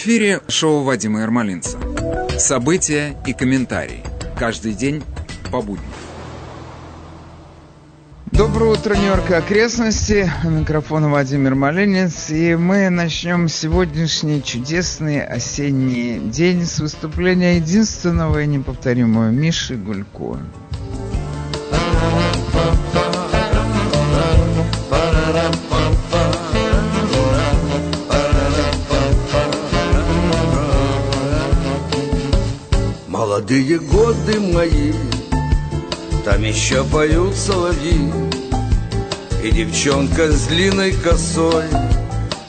Эфире шоу Вадима Ермолинца. События и комментарии. Каждый день по будням. Доброе утро, Нью-Йорк и окрестности. У микрофона Владимир Малинец. И мы начнем сегодняшний чудесный осенний день с выступления единственного и неповторимого Миши Гулько. Молодые годы мои, там еще поют соловьи, И девчонка с длинной косой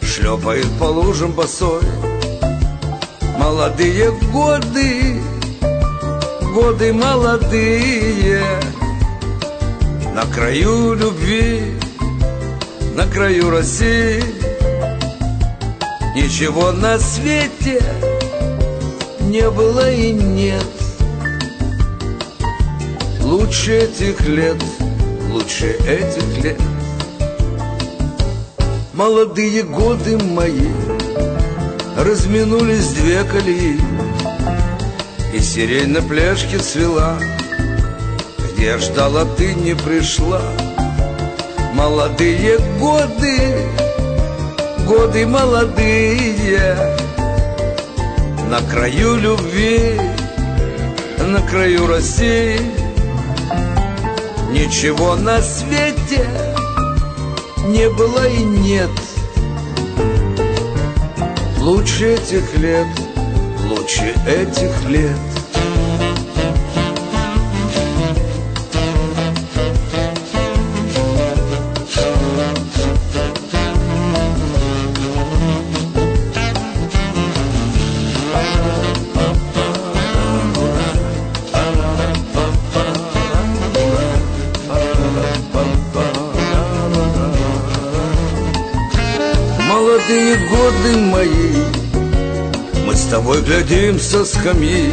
Шлепает по лужам босой. Молодые годы, годы молодые, На краю любви, на краю России, Ничего на свете не было и нет Лучше этих лет, лучше этих лет. Молодые годы мои Разминулись две колеи И сирень на пляжке цвела. Где ждала, ты не пришла. Молодые годы, годы молодые. На краю любви, на краю России Ничего на свете не было и нет. Лучше этих лет, лучше этих лет тобой глядим со скамьи.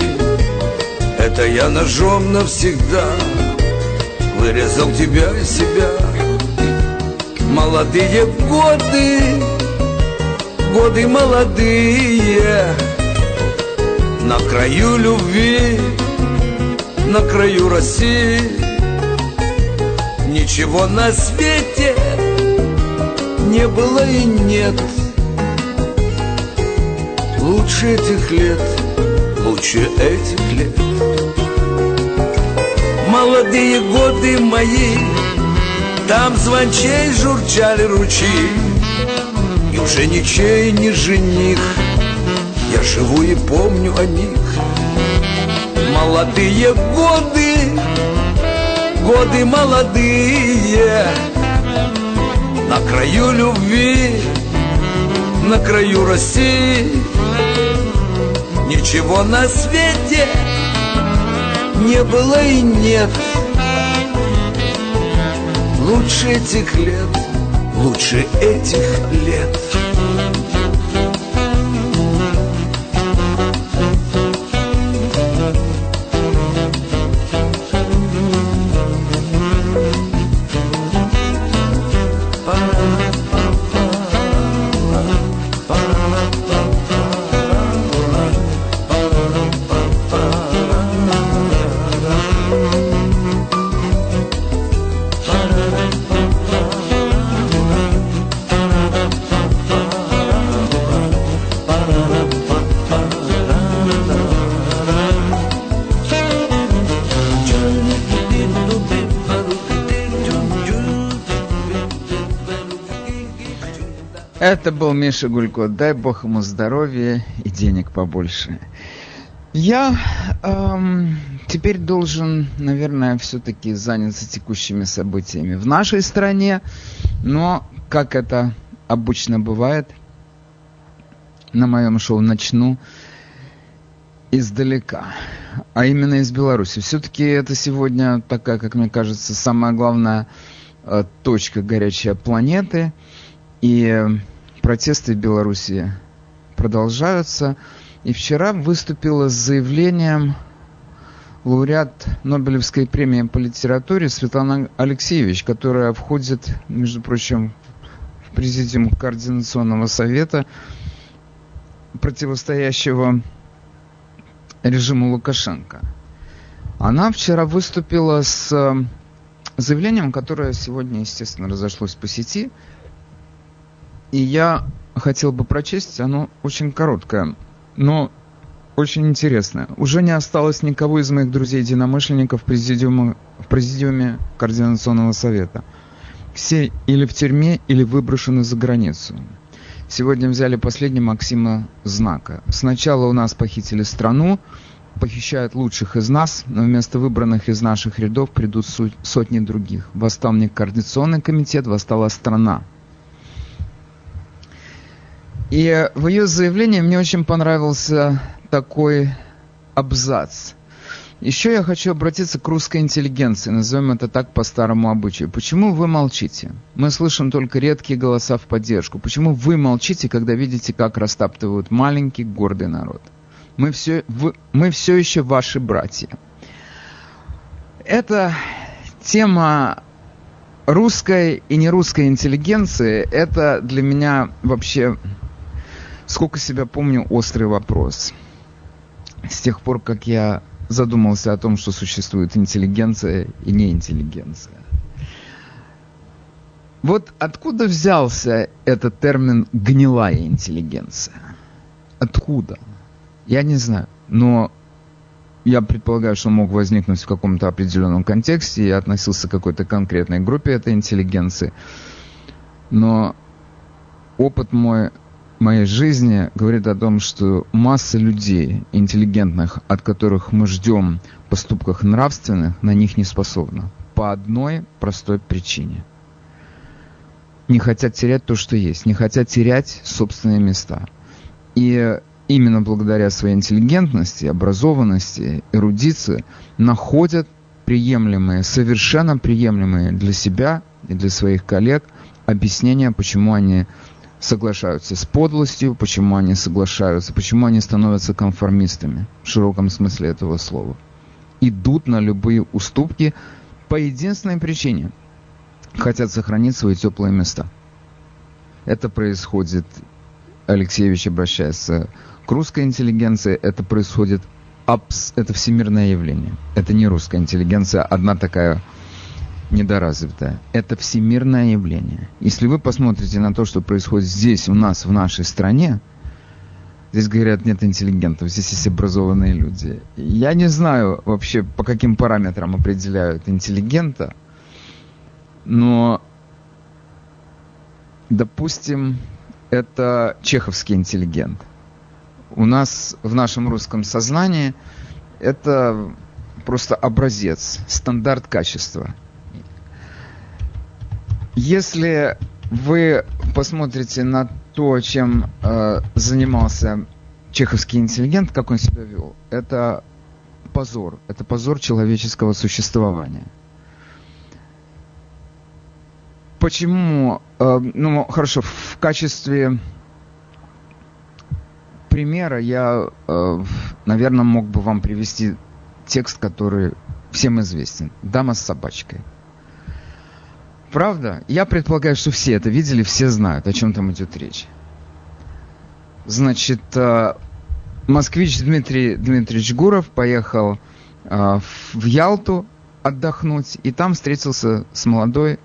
Это я ножом навсегда Вырезал тебя и себя. Молодые годы Годы молодые. На краю любви На краю России. Ничего на свете не было и нет Лучше этих лет, лучше этих лет. Молодые годы мои Там звончей журчали ручьи. И уже ничей не жених Я живу и помню о них. Молодые годы Годы молодые на краю любви, на краю России Ничего на свете не было и нет. Лучше этих лет, лучше этих лет Это был Миша Гулько. Дай бог ему здоровья и денег побольше. Я эм, теперь должен, наверное, все-таки заняться текущими событиями в нашей стране, но, как это обычно бывает, на моем шоу начну издалека, а именно из Беларуси. Все-таки это сегодня такая, как мне кажется, самая главная э, точка горячей планеты – и протесты в Беларуси продолжаются. И вчера выступила с заявлением лауреат Нобелевской премии по литературе Светлана Алексеевич, которая входит, между прочим, в президиум Координационного совета противостоящего режиму Лукашенко. Она вчера выступила с э, заявлением, которое сегодня, естественно, разошлось по сети. И я хотел бы прочесть, оно очень короткое, но очень интересное. Уже не осталось никого из моих друзей-единомышленников в президиуме, Координационного совета. Все или в тюрьме, или выброшены за границу. Сегодня взяли последний Максима Знака. Сначала у нас похитили страну, похищают лучших из нас, но вместо выбранных из наших рядов придут сотни других. Восстал не координационный комитет, восстала страна. И в ее заявлении мне очень понравился такой абзац. Еще я хочу обратиться к русской интеллигенции, назовем это так по старому обычаю. Почему вы молчите? Мы слышим только редкие голоса в поддержку. Почему вы молчите, когда видите, как растаптывают маленький гордый народ? Мы все, вы, мы все еще ваши братья. Это тема русской и нерусской интеллигенции. Это для меня вообще, сколько себя помню, острый вопрос. С тех пор, как я задумался о том, что существует интеллигенция и неинтеллигенция. Вот откуда взялся этот термин «гнилая интеллигенция»? Откуда? Я не знаю, но я предполагаю, что он мог возникнуть в каком-то определенном контексте и относился к какой-то конкретной группе этой интеллигенции. Но опыт мой, моей жизни говорит о том, что масса людей интеллигентных, от которых мы ждем поступках нравственных, на них не способна. По одной простой причине. Не хотят терять то, что есть. Не хотят терять собственные места. И именно благодаря своей интеллигентности, образованности, эрудиции находят приемлемые, совершенно приемлемые для себя и для своих коллег объяснения, почему они соглашаются с подлостью, почему они соглашаются, почему они становятся конформистами в широком смысле этого слова. Идут на любые уступки по единственной причине. Хотят сохранить свои теплые места. Это происходит, Алексеевич обращается к русской интеллигенции это происходит, это всемирное явление. Это не русская интеллигенция, одна такая недоразвитая. Это всемирное явление. Если вы посмотрите на то, что происходит здесь, у нас, в нашей стране, здесь говорят, нет интеллигентов, здесь есть образованные люди. Я не знаю вообще, по каким параметрам определяют интеллигента, но, допустим, это чеховский интеллигент – у нас в нашем русском сознании это просто образец, стандарт качества. Если вы посмотрите на то, чем э, занимался чеховский интеллигент, как он себя вел, это позор, это позор человеческого существования. Почему? Э, ну, хорошо, в качестве примера я, э, наверное, мог бы вам привести текст, который всем известен. «Дама с собачкой». Правда? Я предполагаю, что все это видели, все знают, о чем там идет речь. Значит, э, москвич Дмитрий Дмитриевич Гуров поехал э, в Ялту отдохнуть, и там встретился с молодой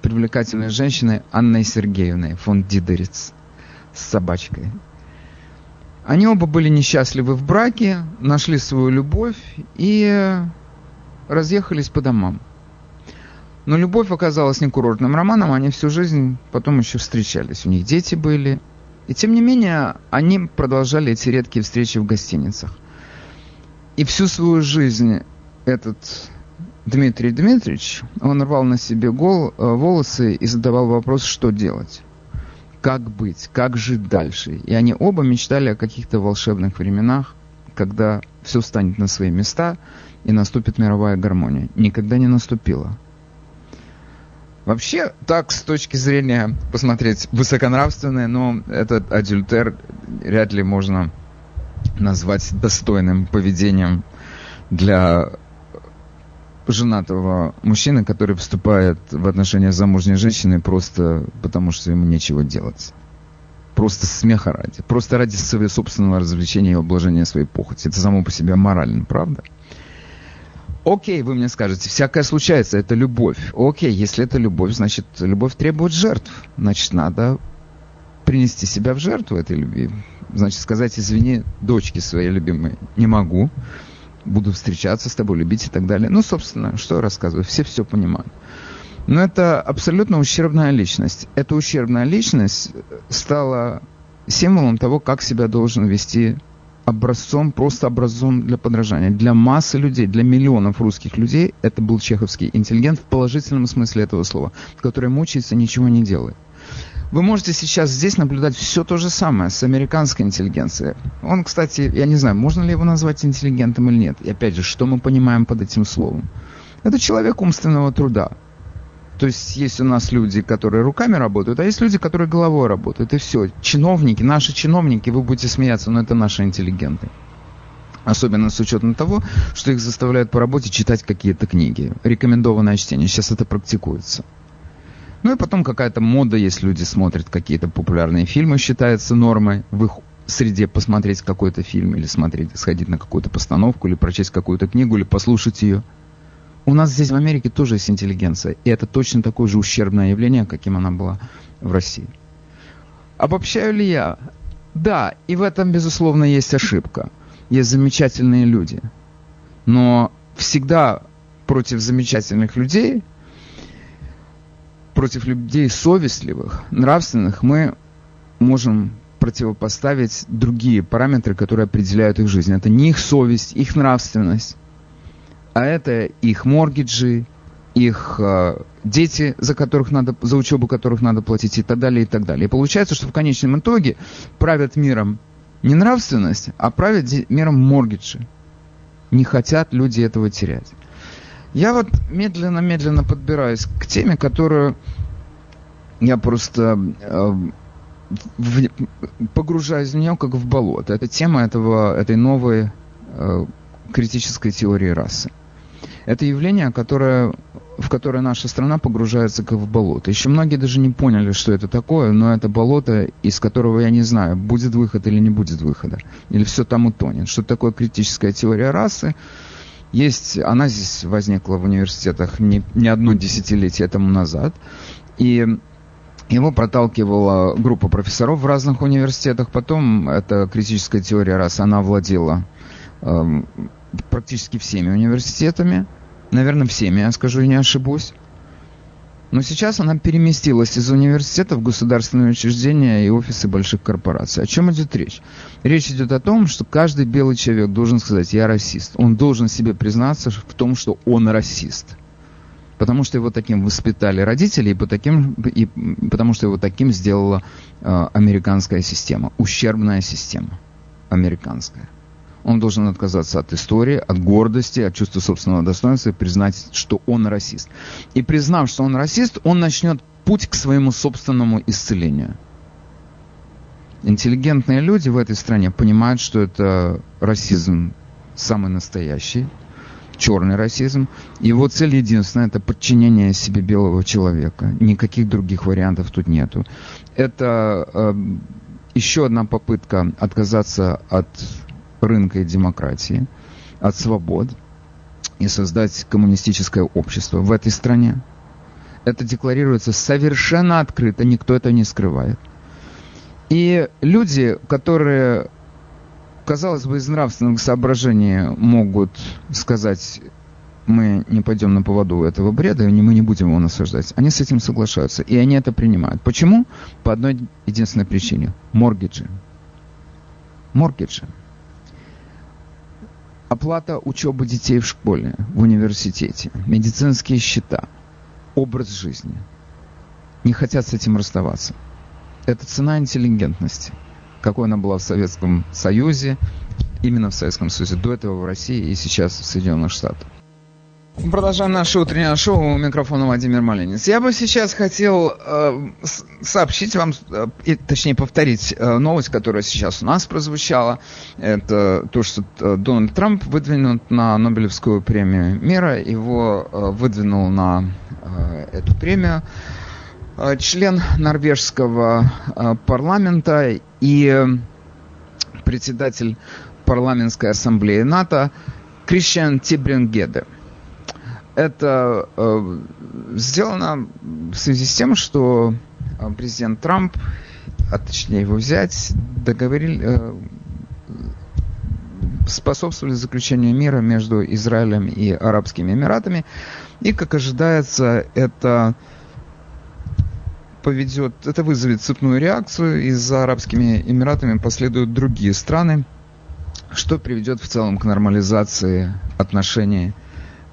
привлекательной женщиной Анной Сергеевной фон Дидерец с собачкой. Они оба были несчастливы в браке, нашли свою любовь и разъехались по домам. Но любовь оказалась не курортным романом, они всю жизнь потом еще встречались. У них дети были. И тем не менее, они продолжали эти редкие встречи в гостиницах. И всю свою жизнь этот Дмитрий Дмитриевич, он рвал на себе гол, э, волосы и задавал вопрос, что делать как быть, как жить дальше. И они оба мечтали о каких-то волшебных временах, когда все станет на свои места и наступит мировая гармония. Никогда не наступила. Вообще, так, с точки зрения посмотреть высоконравственное, но этот адюльтер вряд ли можно назвать достойным поведением для женатого мужчины, который вступает в отношения с замужней женщиной просто потому, что ему нечего делать. Просто смеха ради. Просто ради своего собственного развлечения и обложения своей похоти. Это само по себе морально, правда? Окей, вы мне скажете, всякое случается, это любовь. Окей, если это любовь, значит, любовь требует жертв. Значит, надо принести себя в жертву этой любви. Значит, сказать, извини, дочке своей любимой, не могу, буду встречаться с тобой, любить и так далее. Ну, собственно, что я рассказываю, все все понимают. Но это абсолютно ущербная личность. Эта ущербная личность стала символом того, как себя должен вести образцом, просто образцом для подражания. Для массы людей, для миллионов русских людей это был чеховский интеллигент в положительном смысле этого слова, который мучается, ничего не делает. Вы можете сейчас здесь наблюдать все то же самое с американской интеллигенцией. Он, кстати, я не знаю, можно ли его назвать интеллигентом или нет. И опять же, что мы понимаем под этим словом? Это человек умственного труда. То есть есть у нас люди, которые руками работают, а есть люди, которые головой работают. И все. Чиновники, наши чиновники, вы будете смеяться, но это наши интеллигенты. Особенно с учетом того, что их заставляют по работе читать какие-то книги. Рекомендованное чтение. Сейчас это практикуется. Ну и потом какая-то мода есть, люди смотрят какие-то популярные фильмы, считается нормой в их среде посмотреть какой-то фильм или смотреть, сходить на какую-то постановку, или прочесть какую-то книгу, или послушать ее. У нас здесь в Америке тоже есть интеллигенция, и это точно такое же ущербное явление, каким она была в России. Обобщаю ли я? Да, и в этом, безусловно, есть ошибка. Есть замечательные люди. Но всегда против замечательных людей, против людей совестливых, нравственных, мы можем противопоставить другие параметры, которые определяют их жизнь. Это не их совесть, их нравственность, а это их моргиджи, их э, дети, за которых надо, за учебу которых надо платить и так далее, и так далее. И получается, что в конечном итоге правят миром не нравственность, а правят миром моргиджи. Не хотят люди этого терять. Я вот медленно-медленно подбираюсь к теме, которую я просто э, в, погружаюсь в нее как в болото. Это тема этого, этой новой э, критической теории расы. Это явление, которое, в которое наша страна погружается как в болото. Еще многие даже не поняли, что это такое, но это болото, из которого я не знаю, будет выход или не будет выхода. Или все там утонет. Что такое критическая теория расы? Есть, она здесь возникла в университетах не, не одно десятилетие тому назад. И его проталкивала группа профессоров в разных университетах. Потом эта критическая теория расы, она владела э, практически всеми университетами. Наверное, всеми, я скажу, не ошибусь. Но сейчас она переместилась из университета в государственные учреждения и офисы больших корпораций. О чем идет речь? Речь идет о том, что каждый белый человек должен сказать «я расист». Он должен себе признаться в том, что он расист. Потому что его таким воспитали родители, и, по таким, и потому что его таким сделала э, американская система, ущербная система американская. Он должен отказаться от истории, от гордости, от чувства собственного достоинства и признать, что он расист. И признав, что он расист, он начнет путь к своему собственному исцелению. Интеллигентные люди в этой стране понимают, что это расизм самый настоящий, черный расизм. Его цель единственная – это подчинение себе белого человека. Никаких других вариантов тут нету. Это э, еще одна попытка отказаться от рынка и демократии, от свобод и создать коммунистическое общество в этой стране. Это декларируется совершенно открыто, никто это не скрывает. И люди, которые, казалось бы, из нравственных соображений могут сказать, мы не пойдем на поводу этого бреда, и мы не будем его насаждать. Они с этим соглашаются, и они это принимают. Почему? По одной единственной причине. Моргиджи. Моргиджи оплата учебы детей в школе, в университете, медицинские счета, образ жизни. Не хотят с этим расставаться. Это цена интеллигентности, какой она была в Советском Союзе, именно в Советском Союзе, до этого в России и сейчас в Соединенных Штатах. Продолжаем наше утреннее шоу. У микрофона Владимир Малинец. Я бы сейчас хотел э, сообщить вам, э, точнее повторить э, новость, которая сейчас у нас прозвучала. Это то, что э, Дональд Трамп выдвинут на Нобелевскую премию мира. Его э, выдвинул на э, эту премию э, член норвежского э, парламента и председатель парламентской ассамблеи НАТО Кришан Тибрингеде. Это э, сделано в связи с тем, что президент Трамп, а точнее его взять, договорили, э, способствовали заключению мира между Израилем и Арабскими Эмиратами. И, как ожидается, это поведет, это вызовет цепную реакцию, и за Арабскими Эмиратами последуют другие страны, что приведет в целом к нормализации отношений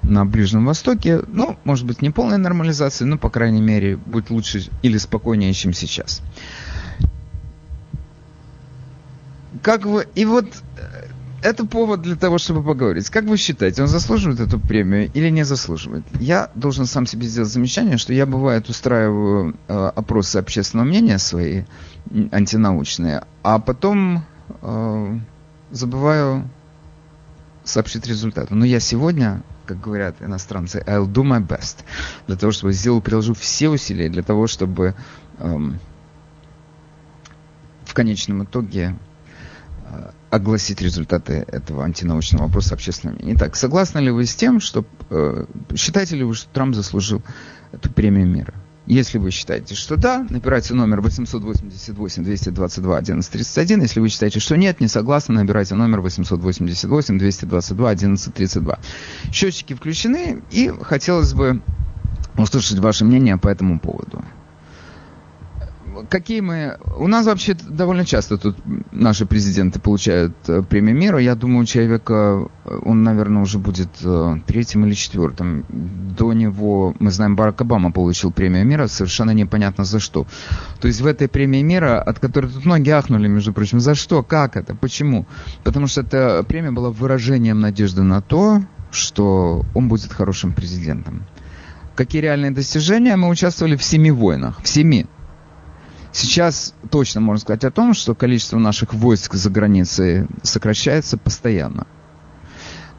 на Ближнем Востоке. Ну, может быть, не полной нормализации, но, по крайней мере, будет лучше или спокойнее, чем сейчас. Как вы... И вот э, это повод для того, чтобы поговорить. Как вы считаете, он заслуживает эту премию или не заслуживает? Я должен сам себе сделать замечание, что я, бывает, устраиваю э, опросы общественного мнения свои, антинаучные, а потом э, забываю сообщить результаты. Но я сегодня, как говорят иностранцы, I'll do my best, для того, чтобы сделал, приложу все усилия для того, чтобы э, в конечном итоге э, огласить результаты этого антинаучного вопроса общественного мнения. Итак, согласны ли вы с тем, что э, считаете ли вы, что Трамп заслужил эту премию мира? Если вы считаете, что да, набирайте номер 888-222-1131. Если вы считаете, что нет, не согласны, набирайте номер 888-222-1132. Счетчики включены, и хотелось бы услышать ваше мнение по этому поводу какие мы... У нас вообще довольно часто тут наши президенты получают э, премию мира. Я думаю, человека, э, он, наверное, уже будет э, третьим или четвертым. До него, мы знаем, Барак Обама получил премию мира, совершенно непонятно за что. То есть в этой премии мира, от которой тут многие ахнули, между прочим, за что, как это, почему? Потому что эта премия была выражением надежды на то, что он будет хорошим президентом. Какие реальные достижения? Мы участвовали в семи войнах, в семи. Сейчас точно можно сказать о том, что количество наших войск за границей сокращается постоянно.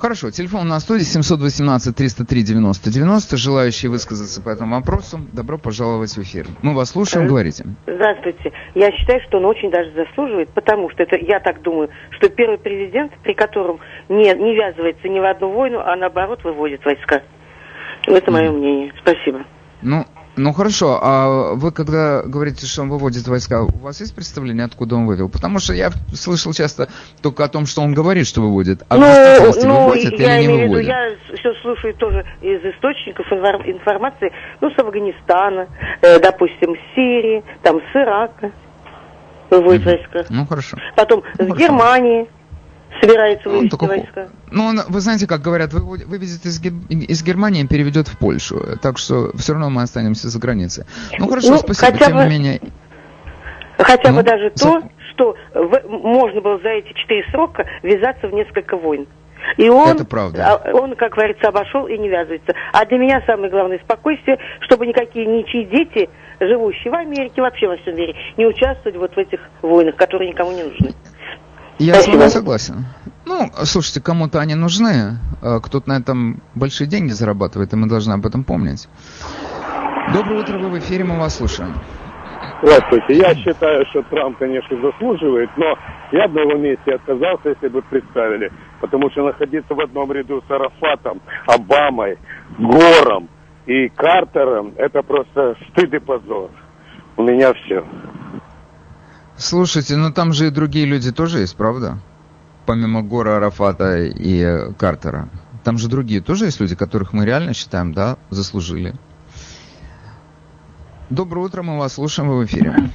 Хорошо, телефон на студии 718-303-90-90. Желающие высказаться по этому вопросу, добро пожаловать в эфир. Мы вас слушаем, говорите. Здравствуйте. Я считаю, что он очень даже заслуживает, потому что это, я так думаю, что первый президент, при котором не, не ввязывается ни в одну войну, а наоборот выводит войска. Это мое мнение. Спасибо. Ну, ну хорошо, а вы когда говорите, что он выводит войска, у вас есть представление, откуда он вывел? Потому что я слышал часто только о том, что он говорит, что выводит, а ну, в ну, выводит или не выводит? Виду, я все слушаю тоже из источников информации, ну, с Афганистана, э, допустим, с Сирии, там, с Ирака выводит mm-hmm. войска. Ну хорошо. Потом ну, с хорошо. Германии собирается ну, вывести ну, войска. Ну, он, вы знаете, как говорят, вы, вывезет из, из Германии переведет в Польшу. Так что все равно мы останемся за границей. Ну, хорошо, ну, спасибо, хотя тем бы, не менее. Хотя ну, бы даже за... то, что в, можно было за эти четыре срока ввязаться в несколько войн. И он, Это правда. А, он, как говорится, обошел и не ввязывается. А для меня самое главное спокойствие, чтобы никакие ничьи дети, живущие в Америке, вообще во всем мире, не участвовали вот в этих войнах, которые никому не нужны. Я Спасибо. с вами согласен. Ну, слушайте, кому-то они нужны, а кто-то на этом большие деньги зарабатывает, и мы должны об этом помнить. Доброе утро, вы в эфире, мы вас слушаем. Здравствуйте. Я считаю, что Трамп, конечно, заслуживает, но я бы его месте отказался, если бы представили. Потому что находиться в одном ряду с Арафатом, Обамой, Гором и Картером, это просто стыд и позор. У меня все. Слушайте, ну там же и другие люди тоже есть, правда? Помимо Гора, Арафата и Картера. Там же другие тоже есть люди, которых мы реально считаем, да, заслужили. Доброе утро, мы вас слушаем, вы в эфире.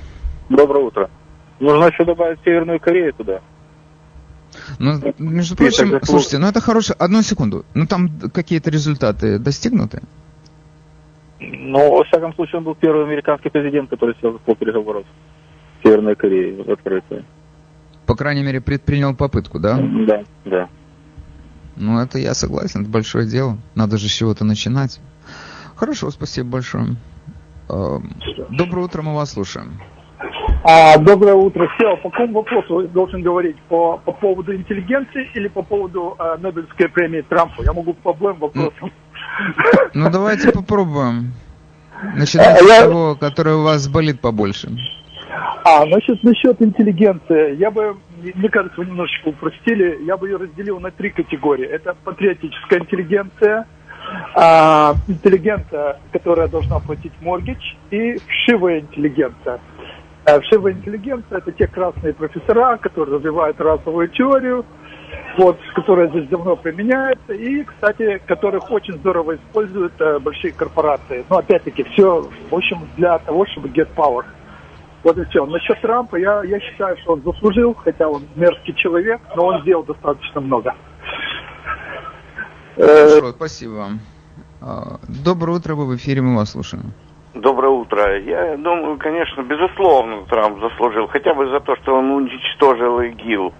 Доброе утро. Нужно еще добавить Северную Корею туда. Ну, между прочим, слушайте, ну это хорошее... Одну секунду. Ну там какие-то результаты достигнуты? Ну, во всяком случае, он был первый американский президент, который сел за стол переговоров. Северной Кореи открытая. По крайней мере, предпринял попытку, да? Да, да. Ну, это я согласен, это большое дело. Надо же с чего-то начинать. Хорошо, спасибо большое. Эм, доброе утро, мы вас слушаем. А, доброе утро. Все, по какому вопросу должен говорить? По, по поводу интеллигенции или по поводу э, Нобелевской премии Трампа? Я могу по обоим вопросам. Ну, давайте попробуем. Начинайте а, с того, который у вас болит побольше. А, значит, насчет интеллигенции. Я бы, мне кажется, вы немножечко упростили. Я бы ее разделил на три категории. Это патриотическая интеллигенция, а, интеллигенция, которая должна платить моргидж, и вшивая интеллигенция. А, вшивая интеллигенция – это те красные профессора, которые развивают расовую теорию, вот, которая здесь давно применяется, и, кстати, которых очень здорово используют э, большие корпорации. Но, опять-таки, все, в общем, для того, чтобы get power. Вот и все. Насчет Трампа я, я считаю, что он заслужил, хотя он мерзкий человек, но он сделал достаточно много. Хорошо, спасибо вам. А, доброе утро, вы в эфире, мы вас слушаем. Доброе утро. Я думаю, конечно, безусловно, Трамп заслужил, хотя бы за то, что он уничтожил ИГИЛ.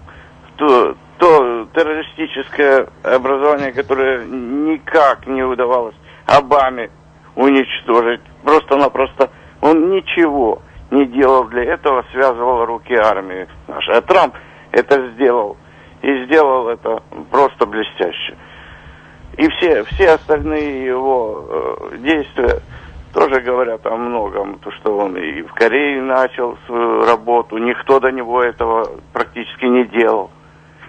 То, то террористическое образование, которое никак не удавалось Обаме уничтожить. Просто-напросто он ничего не делал для этого, связывал руки армии нашей. А Трамп это сделал. И сделал это просто блестяще. И все, все остальные его э, действия тоже говорят о многом. То, что он и в Корее начал свою работу, никто до него этого практически не делал.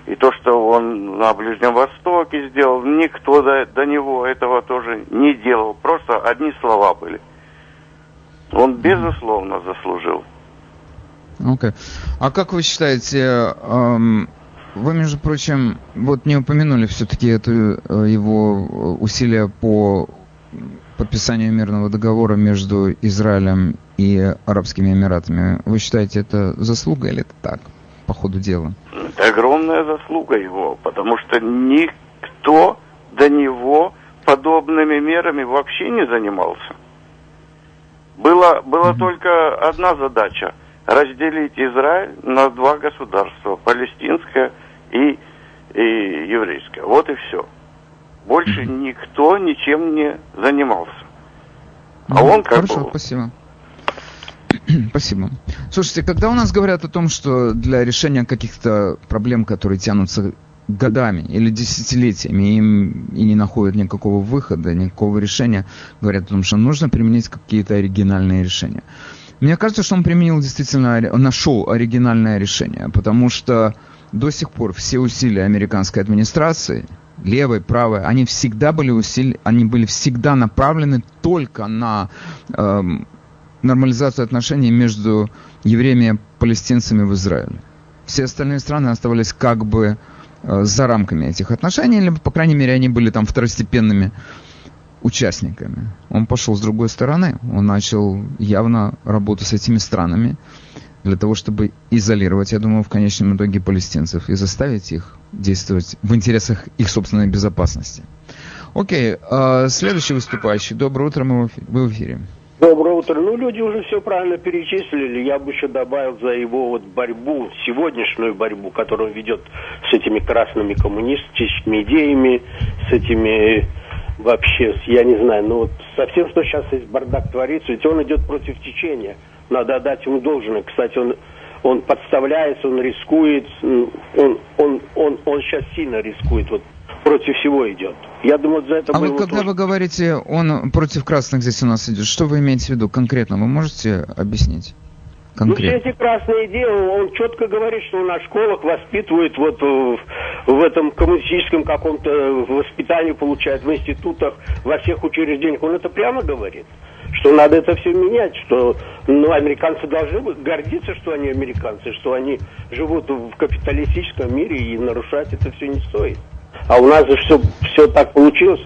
И то, что он на Ближнем Востоке сделал, никто до, до него этого тоже не делал. Просто одни слова были. Он, безусловно, заслужил. Okay. А как вы считаете, эм, вы, между прочим, вот не упомянули все-таки это э, его усилия по подписанию мирного договора между Израилем и Арабскими Эмиратами. Вы считаете, это заслуга или это так, по ходу дела? Это огромная заслуга его, потому что никто до него подобными мерами вообще не занимался. Была, была только одна задача – разделить Израиль на два государства – палестинское и, и еврейское. Вот и все. Больше никто ничем не занимался. А mm-hmm. он как Хорошо, бы... спасибо. Спасибо. Слушайте, когда у нас говорят о том, что для решения каких-то проблем, которые тянутся годами или десятилетиями им и не находят никакого выхода, никакого решения, говорят о том, что нужно применить какие-то оригинальные решения. Мне кажется, что он применил действительно, нашел оригинальное решение, потому что до сих пор все усилия американской администрации, левой, правой, они всегда были усили, они были всегда направлены только на эм, нормализацию отношений между евреями и палестинцами в Израиле. Все остальные страны оставались как бы Э, за рамками этих отношений, либо, по крайней мере, они были там второстепенными участниками. Он пошел с другой стороны. Он начал явно работу с этими странами для того, чтобы изолировать, я думаю, в конечном итоге палестинцев и заставить их действовать в интересах их собственной безопасности. Окей, э, следующий выступающий. Доброе утро, мы в эфире. Доброе утро. Ну, люди уже все правильно перечислили. Я бы еще добавил за его вот борьбу, сегодняшнюю борьбу, которую он ведет с этими красными коммунистическими идеями, с этими вообще, я не знаю, ну вот совсем, что сейчас здесь бардак творится, ведь он идет против течения. Надо отдать ему должное. Кстати, он, он подставляется, он рискует, он, он, он, он сейчас сильно рискует. Вот против всего идет. Я думаю, за это А вы, когда тоже... вы говорите, он против красных здесь у нас идет, что вы имеете в виду конкретно? Вы можете объяснить? Конкретно. Ну, все эти красные идеи, он четко говорит, что на школах воспитывают вот в, в этом коммунистическом каком-то воспитании, получает в институтах, во всех учреждениях. Он это прямо говорит, что надо это все менять, что ну, американцы должны гордиться, что они американцы, что они живут в капиталистическом мире и нарушать это все не стоит. А у нас же все, все так получилось.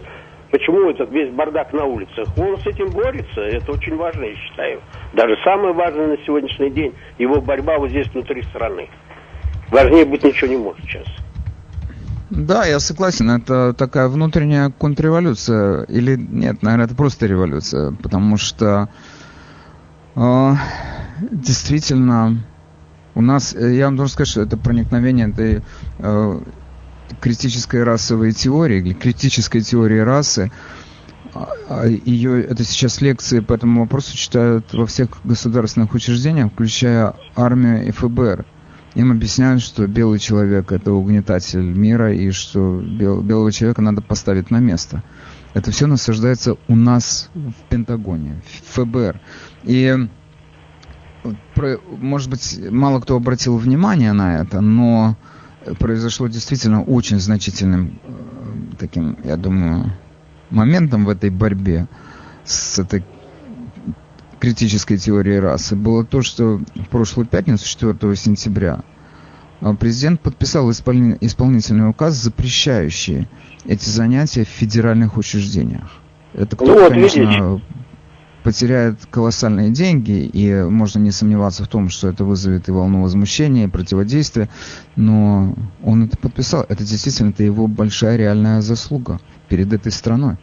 Почему этот весь бардак на улицах? Он с этим борется, это очень важно, я считаю. Даже самое важное на сегодняшний день, его борьба вот здесь внутри страны. Важнее быть ничего не может сейчас. Да, я согласен, это такая внутренняя контрреволюция. Или нет, наверное, это просто революция, потому что э, действительно у нас, э, я вам должен сказать, что это проникновение этой э, критической расовой теории, или критической теории расы. А, а Ее, это сейчас лекции по этому вопросу читают во всех государственных учреждениях, включая армию и ФБР. Им объясняют, что белый человек это угнетатель мира и что бел, белого человека надо поставить на место. Это все насаждается у нас в Пентагоне, в ФБР. И, может быть, мало кто обратил внимание на это, но произошло действительно очень значительным э, таким, я думаю, моментом в этой борьбе с этой критической теорией расы было то, что в прошлую пятницу, 4 сентября, а, президент подписал исполнительный указ, запрещающий эти занятия в федеральных учреждениях. Это кто, ну, вот, конечно, видите. Потеряет колоссальные деньги, и можно не сомневаться в том, что это вызовет и волну возмущения, и противодействия, но он это подписал. Это действительно это его большая реальная заслуга перед этой страной.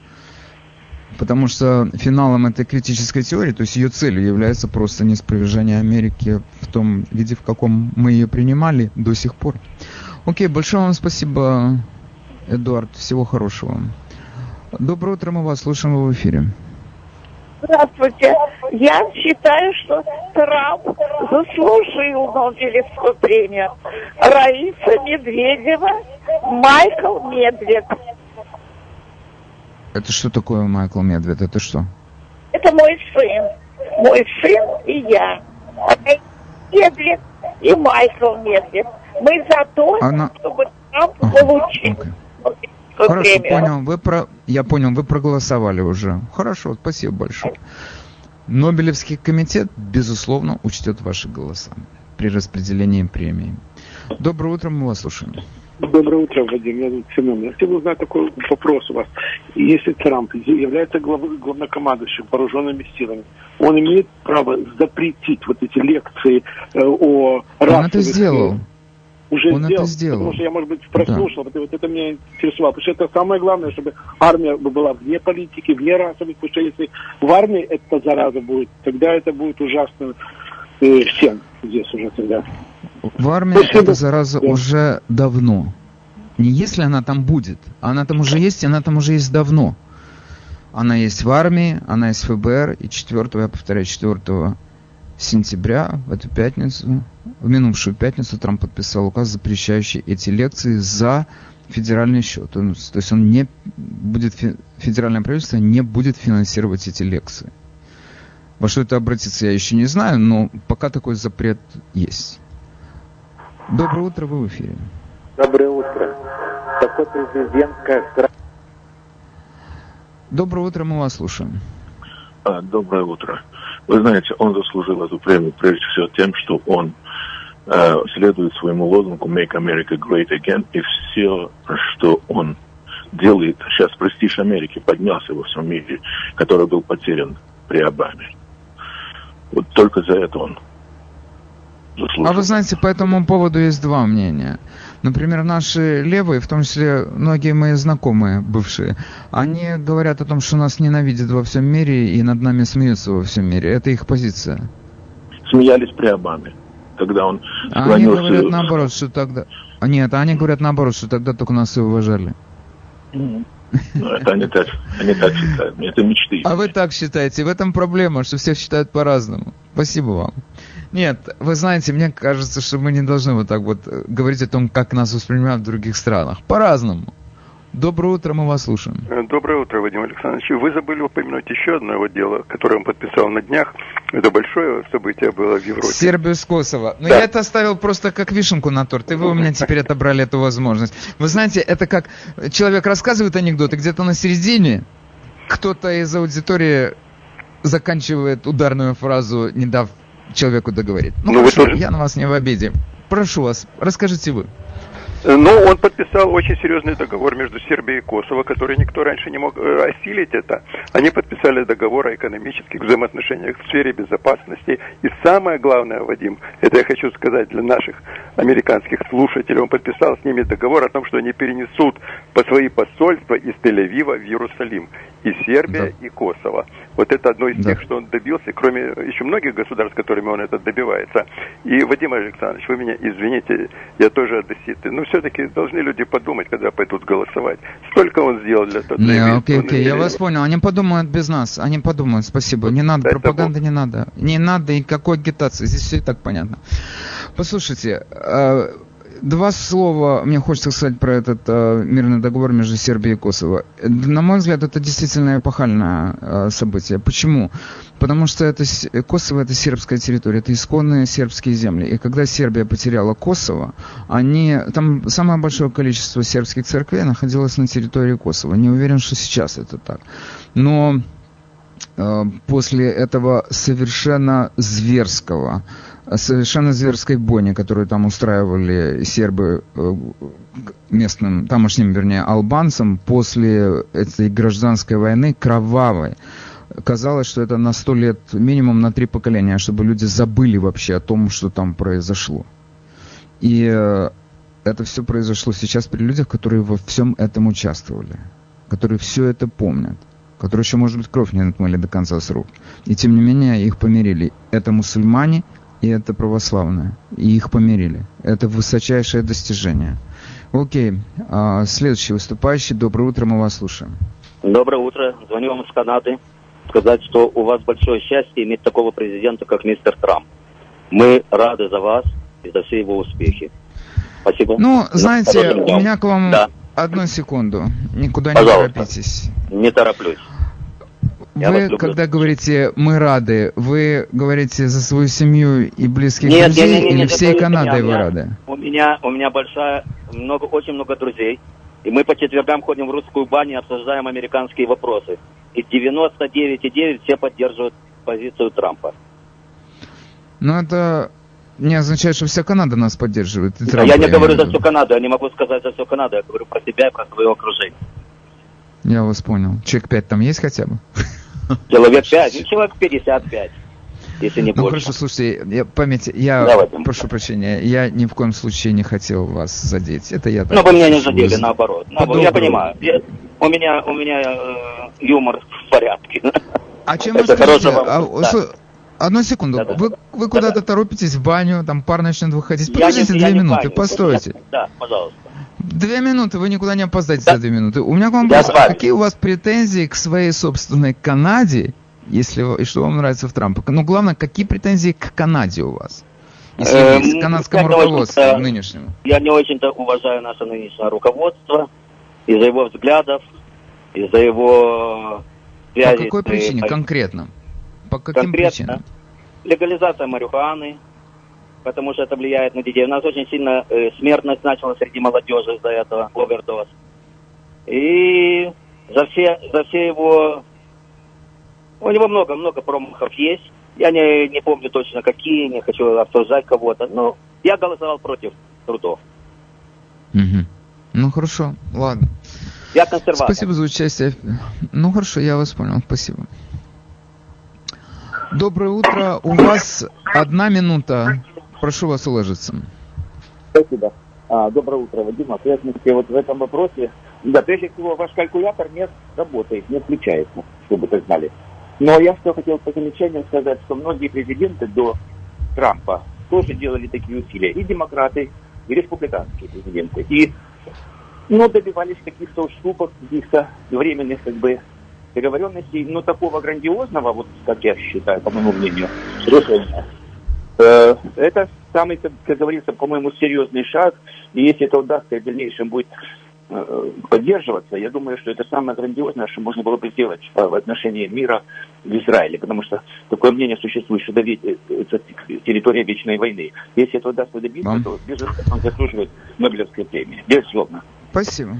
Потому что финалом этой критической теории, то есть ее целью является просто неспровержение Америки в том виде, в каком мы ее принимали до сих пор. Окей, большое вам спасибо, Эдуард. Всего хорошего. Доброе утро, мы вас слушаем в эфире. Здравствуйте. Я считаю, что Трамп заслужил Нобелевскую премию. Раиса Медведева, Майкл Медведев. Это что такое Майкл Медвед? Это что? Это мой сын. Мой сын и я. Медвед и Майкл Медвед. Мы за то, Она... чтобы Трамп получил. Okay. Хорошо, премию. понял. Вы про... Я понял, вы проголосовали уже. Хорошо, спасибо большое. Нобелевский комитет, безусловно, учтет ваши голоса при распределении премии. Доброе утро, мы вас слушаем. Доброе утро, Вадим. Я зовут Семен. Я хотел узнать такой вопрос у вас. Если Трамп является глав, главнокомандующим вооруженными силами, он имеет право запретить вот эти лекции э, о расовых... Он это сделал. Уже он сделал, это сделал. Потому что я, может быть, прослушал, да. вот, это меня интересовало. Потому что это самое главное, чтобы армия была вне политики, вне расовых. Потому что если в армии эта зараза будет, тогда это будет ужасно э, всем здесь уже тогда. В армии Спасибо. эта зараза да. уже давно. Не если она там будет, она там уже есть, и она там уже есть давно. Она есть в армии, она есть в ФБР, и 4, я повторяю, 4 сентября, в эту пятницу, в минувшую пятницу Трамп подписал указ, запрещающий эти лекции за федеральный счет. То есть он не будет, федеральное правительство не будет финансировать эти лекции. Во что это обратится, я еще не знаю, но пока такой запрет есть. Доброе утро, вы в эфире. Доброе утро. Такой президент, как... Доброе утро, мы вас слушаем. А, доброе утро. Вы знаете, он заслужил эту премию прежде всего тем, что он э, следует своему лозунгу «Make America Great Again», и все, что он делает, сейчас престиж Америки поднялся во всем мире, который был потерян при Обаме. Вот только за это он а вы знаете, по этому поводу есть два мнения. Например, наши левые, в том числе многие мои знакомые бывшие, они говорят о том, что нас ненавидят во всем мире и над нами смеются во всем мире. Это их позиция. Смеялись при Обаме, когда он склонился... Они говорят наоборот, что тогда... Нет, они говорят наоборот, что тогда только нас и уважали. Ну, это они так, они так считают. Это мечты. А вы так считаете. В этом проблема, что все считают по-разному. Спасибо вам. Нет, вы знаете, мне кажется, что мы не должны вот так вот э, говорить о том, как нас воспринимают в других странах. По-разному. Доброе утро, мы вас слушаем. Э, доброе утро, Вадим Александрович. Вы забыли упомянуть еще одно его дело, которое он подписал на днях. Это большое событие было в Европе. Сербию с Косово. Но да. я это оставил просто как вишенку на торт, и вы у меня теперь отобрали эту возможность. Вы знаете, это как человек рассказывает анекдот, и где-то на середине кто-то из аудитории заканчивает ударную фразу, не дав человеку договорить. Ну, ну хорошо, тоже... я на вас не в обиде. Прошу вас, расскажите вы. Ну, он подписал очень серьезный договор между Сербией и Косово, который никто раньше не мог э, осилить это. Они подписали договор о экономических взаимоотношениях в сфере безопасности. И самое главное, Вадим, это я хочу сказать для наших американских слушателей, он подписал с ними договор о том, что они перенесут по свои посольства из Тель-Авива в Иерусалим. И Сербия, да. и Косово. Вот это одно из да. тех, что он добился, кроме еще многих государств, которыми он это добивается. И, Вадим Александрович, вы меня извините, я тоже одессит. Ну, все-таки должны люди подумать, когда пойдут голосовать. Столько он сделал для того. Не, окей, окей, я вас понял. Они подумают без нас. Они подумают, спасибо. Не надо, Это пропаганды не надо. Не надо никакой агитации. Здесь все и так понятно. Послушайте, а, два слова мне хочется сказать про этот э, мирный договор между Сербией и Косово. На мой взгляд, это действительно эпохальное э, событие. Почему? Потому что это, Косово это сербская территория, это исконные сербские земли. И когда Сербия потеряла Косово, они, там самое большое количество сербских церквей находилось на территории Косово. Не уверен, что сейчас это так. Но э, после этого совершенно зверского совершенно зверской бойни, которую там устраивали сербы э, местным, тамошним, вернее, албанцам после этой гражданской войны, кровавой. Казалось, что это на сто лет, минимум на три поколения, чтобы люди забыли вообще о том, что там произошло. И э, это все произошло сейчас при людях, которые во всем этом участвовали, которые все это помнят которые еще, может быть, кровь не отмыли до конца с рук. И тем не менее их помирили. Это мусульмане, и это православное. И их помирили. Это высочайшее достижение. Окей. А, следующий выступающий. Доброе утро, мы вас слушаем. Доброе утро. Звоню вам из Канады. Сказать, что у вас большое счастье иметь такого президента, как мистер Трамп. Мы рады за вас и за все его успехи. Спасибо. Ну, знаете, у меня к вам да. одну секунду. Никуда Пожалуйста. не торопитесь. Не тороплюсь. Вы, когда говорите «мы рады», вы говорите за свою семью и близких нет, друзей нет, нет, или нет, всей Канадой вы рады? У меня, у меня большая, много, очень много друзей. И мы по четвергам ходим в русскую баню и обсуждаем американские вопросы. И 99,9 все поддерживают позицию Трампа. Ну, это не означает, что вся Канада нас поддерживает. Трампа, я не я говорю за всю Канаду, я не могу сказать за всю Канаду, я говорю про себя и про свое окружение. Я вас понял. Человек 5 там есть хотя бы? Человек 5, ну, человек 55 если не ну, больше. хорошо, слушайте, я, память, я Давайте. прошу прощения, я ни в коем случае не хотел вас задеть. Это я. Ну, вы меня не задели, вы... наоборот. Ну, я понимаю. Я, у меня, у меня э, юмор в порядке. А чем вы скажете? А, да. Одну секунду. Да, да, вы, вы куда-то торопитесь в баню, там пар начнет выходить. Подождите две минуты, постойте. Да, пожалуйста. Две минуты, вы никуда не опоздаете да. за две минуты. У меня к вам вопрос. Какие у вас претензии к своей собственной Канаде, если и что вам нравится в Трампе? Ну, главное, какие претензии к Канаде у вас? Если есть, к канадскому руководству нынешнему. Я не очень-то уважаю наше нынешнее руководство из-за его взглядов, из-за его связи. По какой причине конкретно? По каким конкретно, причинам? Легализация марихуаны, потому что это влияет на детей. У нас очень сильно э, смертность начала среди молодежи из-за этого, овердоз. И за все, за все его... У него много-много промахов есть. Я не, не помню точно какие, не хочу обсуждать кого-то. Но я голосовал против трудов. Угу. Ну хорошо, ладно. Я консерватор. Спасибо за участие. Ну хорошо, я вас понял. Спасибо. Доброе утро. У вас одна минута Прошу вас уложиться. Спасибо. А, доброе утро, Вадим. Ответственности вот в этом вопросе. Да, прежде всего, ваш калькулятор не работает, не включается, чтобы вы знали. Но я что хотел по замечанию сказать, что многие президенты до Трампа тоже делали такие усилия. И демократы, и республиканские президенты. И ну, добивались каких-то уступок, каких-то временных как бы договоренностей, но такого грандиозного, вот как я считаю, по моему мнению, решения Э, это самый, как говорится, по-моему, серьезный шаг. И если это удастся и в дальнейшем будет э, поддерживаться, я думаю, что это самое грандиозное, что можно было бы сделать в отношении мира в Израиле, потому что такое мнение существует, что это территория вечной войны. Если это удастся добиться, Вам? то, безусловно, он заслуживает Нобелевской премии. Безусловно. Спасибо.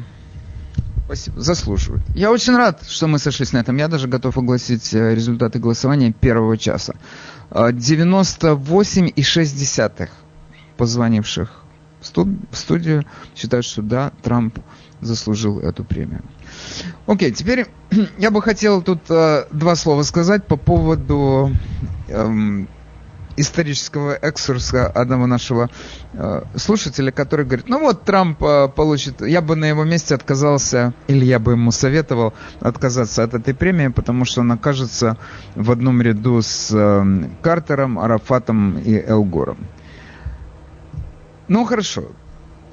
Спасибо, заслуживают. Я очень рад, что мы сошлись на этом. Я даже готов огласить э, результаты голосования первого часа. 98,6 позвонивших в студию считают, что да, Трамп заслужил эту премию. Окей, теперь я бы хотел тут э, два слова сказать по поводу эм, исторического экскурса одного нашего э, слушателя, который говорит, ну вот Трамп э, получит, я бы на его месте отказался, или я бы ему советовал отказаться от этой премии, потому что он окажется в одном ряду с э, Картером, Арафатом и Элгором. Ну хорошо,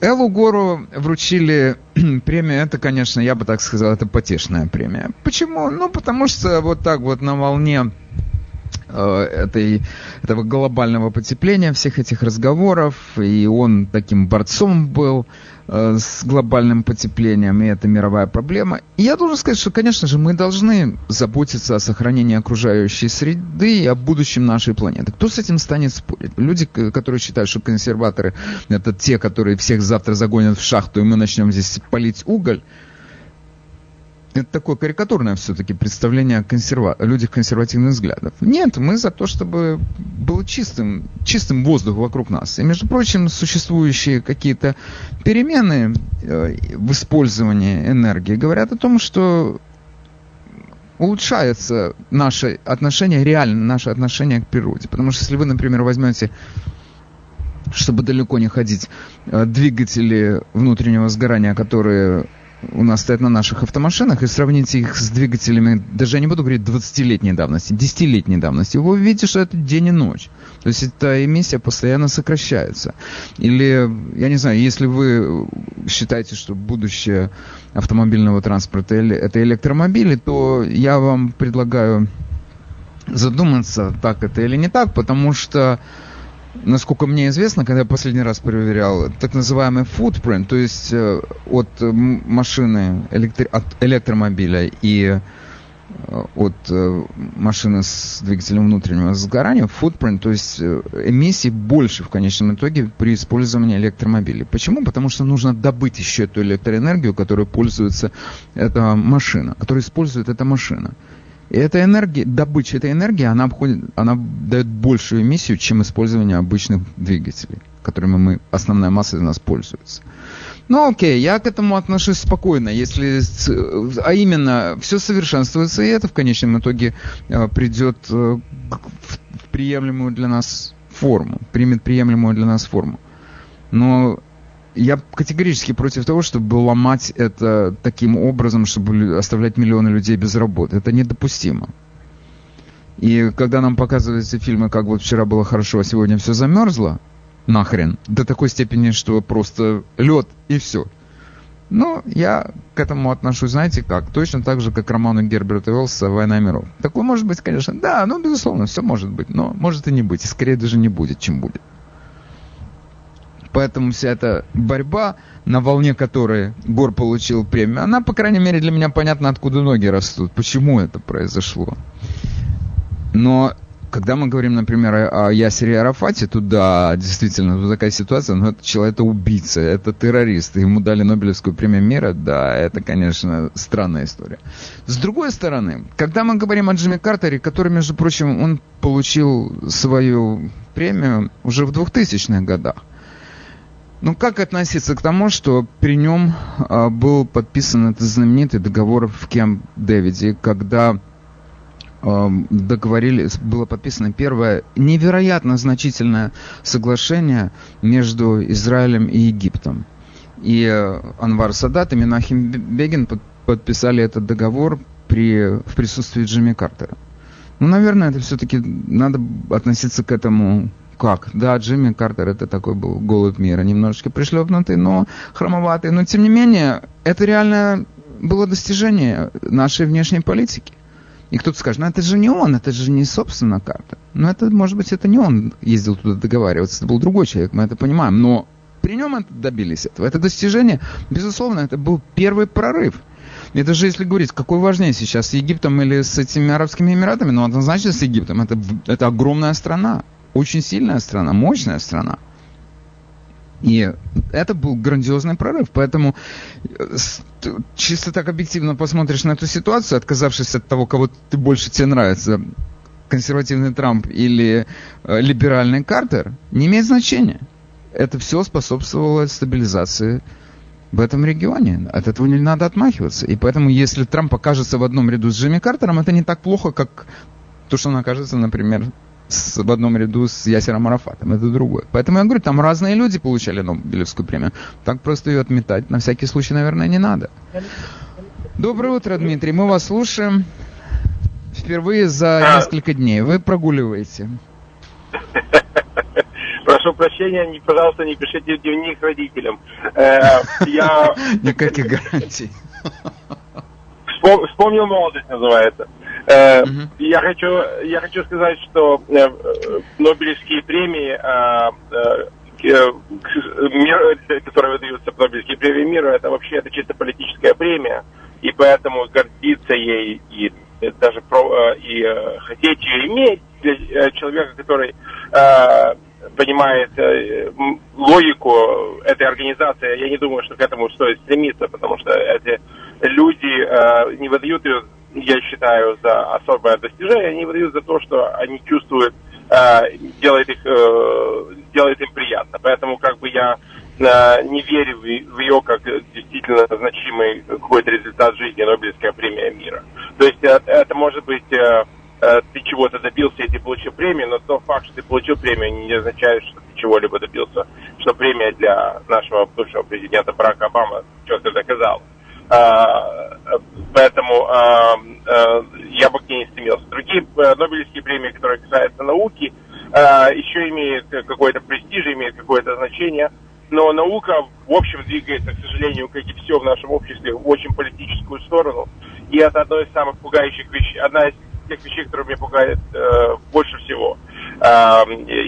Элу Гору вручили премию, это, конечно, я бы так сказал, это потешная премия. Почему? Ну, потому что вот так вот на волне этой, этого глобального потепления, всех этих разговоров, и он таким борцом был э, с глобальным потеплением, и это мировая проблема. И я должен сказать, что, конечно же, мы должны заботиться о сохранении окружающей среды и о будущем нашей планеты. Кто с этим станет спорить? Люди, которые считают, что консерваторы это те, которые всех завтра загонят в шахту, и мы начнем здесь палить уголь, это такое карикатурное все-таки представление о консерва... людях консервативных взглядов. Нет, мы за то, чтобы был чистым, чистым воздух вокруг нас. И, между прочим, существующие какие-то перемены э, в использовании энергии говорят о том, что улучшается наше отношение, реально наше отношение к природе. Потому что если вы, например, возьмете чтобы далеко не ходить, э, двигатели внутреннего сгорания, которые у нас стоят на наших автомашинах, и сравните их с двигателями, даже я не буду говорить 20-летней давности, 10-летней давности, вы увидите, что это день и ночь. То есть эта эмиссия постоянно сокращается. Или, я не знаю, если вы считаете, что будущее автомобильного транспорта это электромобили, то я вам предлагаю задуматься, так это или не так, потому что насколько мне известно, когда я последний раз проверял, так называемый footprint, то есть э, от машины, электри... от электромобиля и э, от э, машины с двигателем внутреннего сгорания, footprint, то есть эмиссии больше в конечном итоге при использовании электромобилей. Почему? Потому что нужно добыть еще эту электроэнергию, которой пользуется эта машина, которую использует эта машина. И эта энергия, добыча этой энергии, она, обходит, она дает большую эмиссию, чем использование обычных двигателей, которыми мы, основная масса из нас пользуется. Ну окей, я к этому отношусь спокойно, если, а именно, все совершенствуется, и это в конечном итоге э, придет э, в приемлемую для нас форму, примет приемлемую для нас форму. Но я категорически против того, чтобы ломать это таким образом, чтобы оставлять миллионы людей без работы. Это недопустимо. И когда нам показываются фильмы, как вот вчера было хорошо, а сегодня все замерзло, нахрен, до такой степени, что просто лед и все. Ну, я к этому отношусь, знаете как, точно так же, как к роману Герберта Уэллса «Война миров». Такое может быть, конечно, да, ну, безусловно, все может быть, но может и не быть, и скорее даже не будет, чем будет. Поэтому вся эта борьба, на волне которой Гор получил премию, она, по крайней мере, для меня понятна, откуда ноги растут, почему это произошло. Но когда мы говорим, например, о Ясере Арафате, то да, действительно, вот такая ситуация, но это человек, это убийца, это террорист, ему дали Нобелевскую премию мира, да, это, конечно, странная история. С другой стороны, когда мы говорим о Джимми Картере, который, между прочим, он получил свою премию уже в 2000-х годах, ну, как относиться к тому, что при нем а, был подписан этот знаменитый договор в Кемп-Дэвиде, когда а, договорились, было подписано первое невероятно значительное соглашение между Израилем и Египтом. И э, Анвар Садат и Минахим Бегин под, подписали этот договор при, в присутствии Джимми Картера. Ну, наверное, это все-таки надо относиться к этому как? Да, Джимми Картер это такой был голубь мира, немножечко пришлепнутый, но хромоватый. Но тем не менее, это реально было достижение нашей внешней политики. И кто-то скажет, ну это же не он, это же не собственно Картер. Но это, может быть, это не он ездил туда договариваться, это был другой человек, мы это понимаем. Но при нем это добились этого. Это достижение, безусловно, это был первый прорыв. Это же, если говорить, какой важнее сейчас, с Египтом или с этими Арабскими Эмиратами, ну, однозначно с Египтом. Это, это огромная страна очень сильная страна, мощная страна. И это был грандиозный прорыв. Поэтому э, чисто так объективно посмотришь на эту ситуацию, отказавшись от того, кого ты больше тебе нравится, консервативный Трамп или э, либеральный Картер, не имеет значения. Это все способствовало стабилизации в этом регионе. От этого не надо отмахиваться. И поэтому, если Трамп окажется в одном ряду с Джимми Картером, это не так плохо, как то, что он окажется, например, с, в одном ряду с Ясером Арафатом. Это другое. Поэтому я говорю, там разные люди получали Нобелевскую премию. Так просто ее отметать на всякий случай, наверное, не надо. Доброе утро, Дмитрий. Мы вас слушаем впервые за несколько дней. Вы прогуливаете. Прошу прощения, не, пожалуйста, не пишите дневник родителям. Э, Никаких гарантий. Вспомнил молодость, называется. Э. Я хочу, я хочу сказать, что э, э, Нобелевские премии, которые выдаются Нобелевские премии мира, это вообще это чисто политическая премия, и поэтому гордиться ей и даже про, и хотеть ее иметь для человека, который понимает логику этой организации, я не думаю, что к этому стоит стремиться, потому что эти люди не выдают ее я считаю, за особое достижение, они выдают за то, что они чувствуют, э, делает, их, э, делает им приятно. Поэтому как бы я э, не верю в, в ее как действительно значимый какой-то результат жизни Нобелевская премия мира. То есть э, это может быть э, э, ты чего-то добился, и ты получил премию, но тот факт, что ты получил премию, не означает, что ты чего-либо добился. Что премия для нашего бывшего президента Барака Обамы что-то доказала. А, поэтому а, а, я бы к ней не стремился. Другие Нобелевские премии, которые касаются науки, еще имеют какой-то престиж, имеют какое-то значение. Но наука, в общем, двигается, к сожалению, как и все в нашем обществе, в очень политическую сторону. И это одно из самых пугающих вещей, одна из тех вещей, которые меня пугает э, больше всего. Э,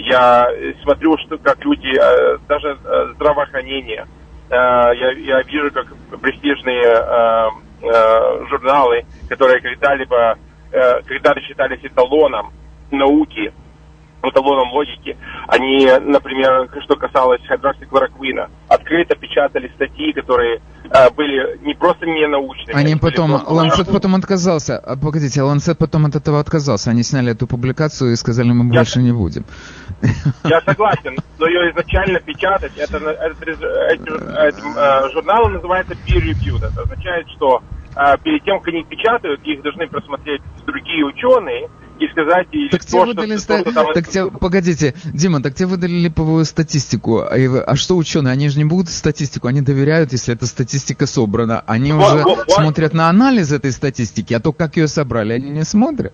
я смотрю, что как люди, э, даже э, здравоохранение, Э, я, я вижу, как престижные э, э, журналы, которые когда-либо когда-то считались эталоном науки, эталоном логики, они, например, что касалось хидроксиклороквина, открыто печатали статьи, которые э, были не просто не научными. Они потом, Ланцет потом отказался, а, погодите, Ланцет потом от этого отказался, они сняли эту публикацию и сказали, мы я, больше не будем. Я согласен, но ее изначально печатать, это, это, этим, этим э, журналом называется peer review, это означает, что э, перед тем, как они печатают, их должны просмотреть другие ученые, и сказать и так то, выдали что, ста... там... Так тебе, погодите, Дима, так тебе выдали липовую статистику. А, а что ученые? Они же не будут статистику, они доверяют, если эта статистика собрана. Они вот, уже вот, смотрят на анализ этой статистики, а то, как ее собрали, они не смотрят.